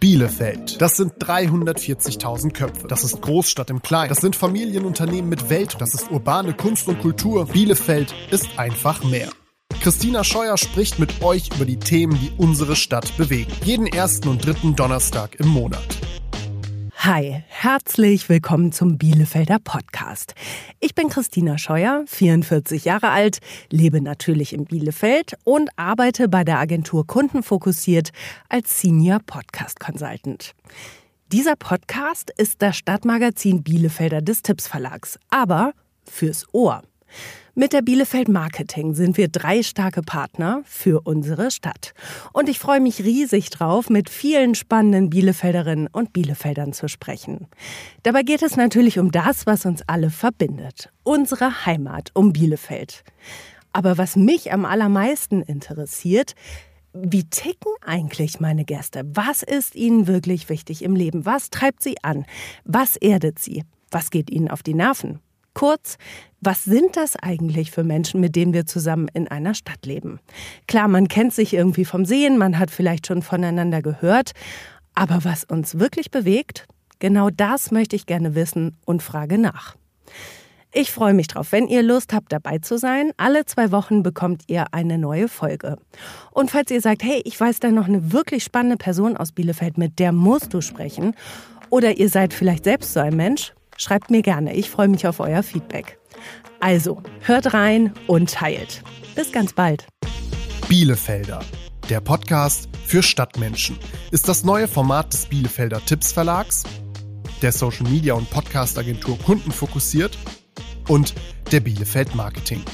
Bielefeld. Das sind 340.000 Köpfe. Das ist Großstadt im Kleinen. Das sind Familienunternehmen mit Welt. Das ist urbane Kunst und Kultur. Bielefeld ist einfach mehr. Christina Scheuer spricht mit euch über die Themen, die unsere Stadt bewegen. Jeden ersten und dritten Donnerstag im Monat. Hi, herzlich willkommen zum Bielefelder Podcast. Ich bin Christina Scheuer, 44 Jahre alt, lebe natürlich in Bielefeld und arbeite bei der Agentur Kundenfokussiert als Senior Podcast Consultant. Dieser Podcast ist das Stadtmagazin Bielefelder des Tipps Verlags, aber fürs Ohr. Mit der Bielefeld Marketing sind wir drei starke Partner für unsere Stadt. Und ich freue mich riesig drauf, mit vielen spannenden Bielefelderinnen und Bielefeldern zu sprechen. Dabei geht es natürlich um das, was uns alle verbindet. Unsere Heimat um Bielefeld. Aber was mich am allermeisten interessiert, wie ticken eigentlich meine Gäste? Was ist ihnen wirklich wichtig im Leben? Was treibt sie an? Was erdet sie? Was geht ihnen auf die Nerven? Kurz, was sind das eigentlich für Menschen, mit denen wir zusammen in einer Stadt leben? Klar, man kennt sich irgendwie vom Sehen, man hat vielleicht schon voneinander gehört, aber was uns wirklich bewegt, genau das möchte ich gerne wissen und frage nach. Ich freue mich drauf, wenn ihr Lust habt, dabei zu sein. Alle zwei Wochen bekommt ihr eine neue Folge. Und falls ihr sagt, hey, ich weiß da noch eine wirklich spannende Person aus Bielefeld, mit der musst du sprechen, oder ihr seid vielleicht selbst so ein Mensch, Schreibt mir gerne, ich freue mich auf euer Feedback. Also, hört rein und teilt. Bis ganz bald. Bielefelder, der Podcast für Stadtmenschen, ist das neue Format des Bielefelder Tipps Verlags, der Social Media und Podcast Agentur Kunden fokussiert und der Bielefeld Marketing.